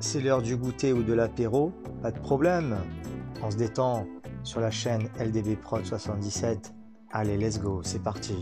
c'est l'heure du goûter ou de l'apéro, pas de problème. On se détend sur la chaîne LDB Prod 77. Allez, let's go, c'est parti.